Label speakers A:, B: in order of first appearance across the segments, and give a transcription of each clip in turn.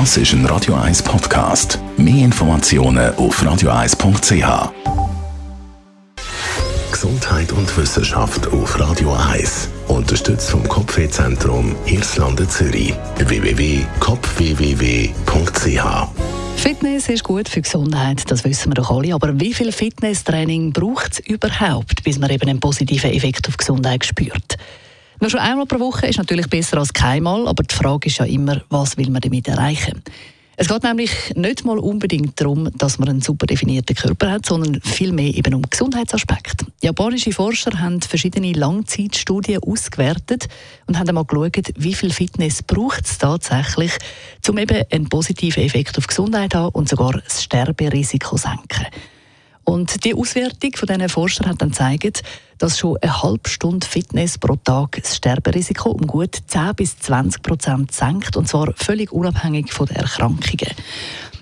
A: Das ist ein Radio 1 Podcast. Mehr Informationen auf radio1.ch. Gesundheit und Wissenschaft auf Radio 1. Unterstützt vom Kopfwehzentrum Irlande Zürich. www.kopfwww.ch
B: Fitness ist gut für Gesundheit, das wissen wir doch alle. Aber wie viel Fitnesstraining braucht es überhaupt, bis man eben einen positiven Effekt auf Gesundheit spürt? Nur schon einmal pro Woche ist natürlich besser als keinmal, aber die Frage ist ja immer, was will man damit erreichen? Es geht nämlich nicht mal unbedingt darum, dass man einen super definierten Körper hat, sondern vielmehr eben um Gesundheitsaspekte. Japanische Forscher haben verschiedene Langzeitstudien ausgewertet und haben einmal geschaut, wie viel Fitness braucht es tatsächlich, um eben einen positiven Effekt auf Gesundheit zu haben und sogar das Sterberisiko zu senken. Und die Auswertung von diesen Forschern hat dann gezeigt, dass schon eine halbe Stunde Fitness pro Tag das Sterberisiko um gut 10 bis 20 Prozent senkt, und zwar völlig unabhängig von den Erkrankungen.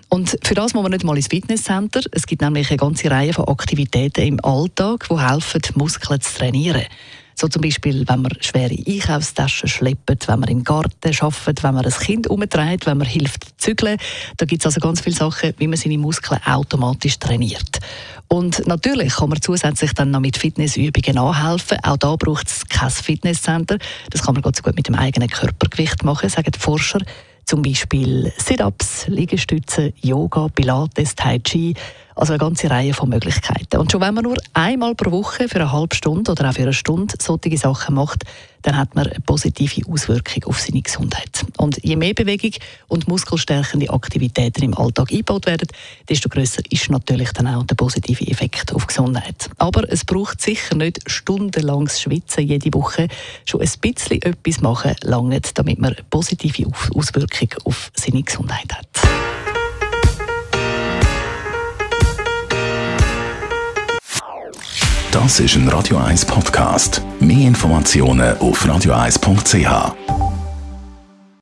B: Und für das muss man nicht mal ins Fitnesscenter. Es gibt nämlich eine ganze Reihe von Aktivitäten im Alltag, die helfen, Muskeln zu trainieren. So zum Beispiel, wenn man schwere Einkaufstaschen schleppt, wenn man im Garten arbeitet, wenn man ein Kind umtreibt, wenn man hilft zu zügeln. Da gibt es also ganz viele Sachen, wie man seine Muskeln automatisch trainiert. Und natürlich kann man zusätzlich dann noch mit Fitnessübungen nachhelfen. Auch da braucht es kein Fitnesscenter. Das kann man ganz gut mit dem eigenen Körpergewicht machen, sagen die Forscher. Zum Beispiel Sit-Ups, Liegestützen, Yoga, Pilates, Tai Chi. Also eine ganze Reihe von Möglichkeiten. Und schon wenn man nur einmal pro Woche für eine halbe Stunde oder auch für eine Stunde solche Sachen macht, dann hat man eine positive Auswirkung auf seine Gesundheit. Und je mehr Bewegung und muskelstärkende Aktivitäten im Alltag eingebaut werden, desto größer ist natürlich dann auch der positive Effekt auf Gesundheit. Aber es braucht sicher nicht stundenlanges Schwitzen jede Woche. Schon ein bisschen etwas machen lange, damit man positive Auswirkung auf seine Gesundheit hat.
A: Das ist ein Radio 1 Podcast. Mehr Informationen auf radio1.ch.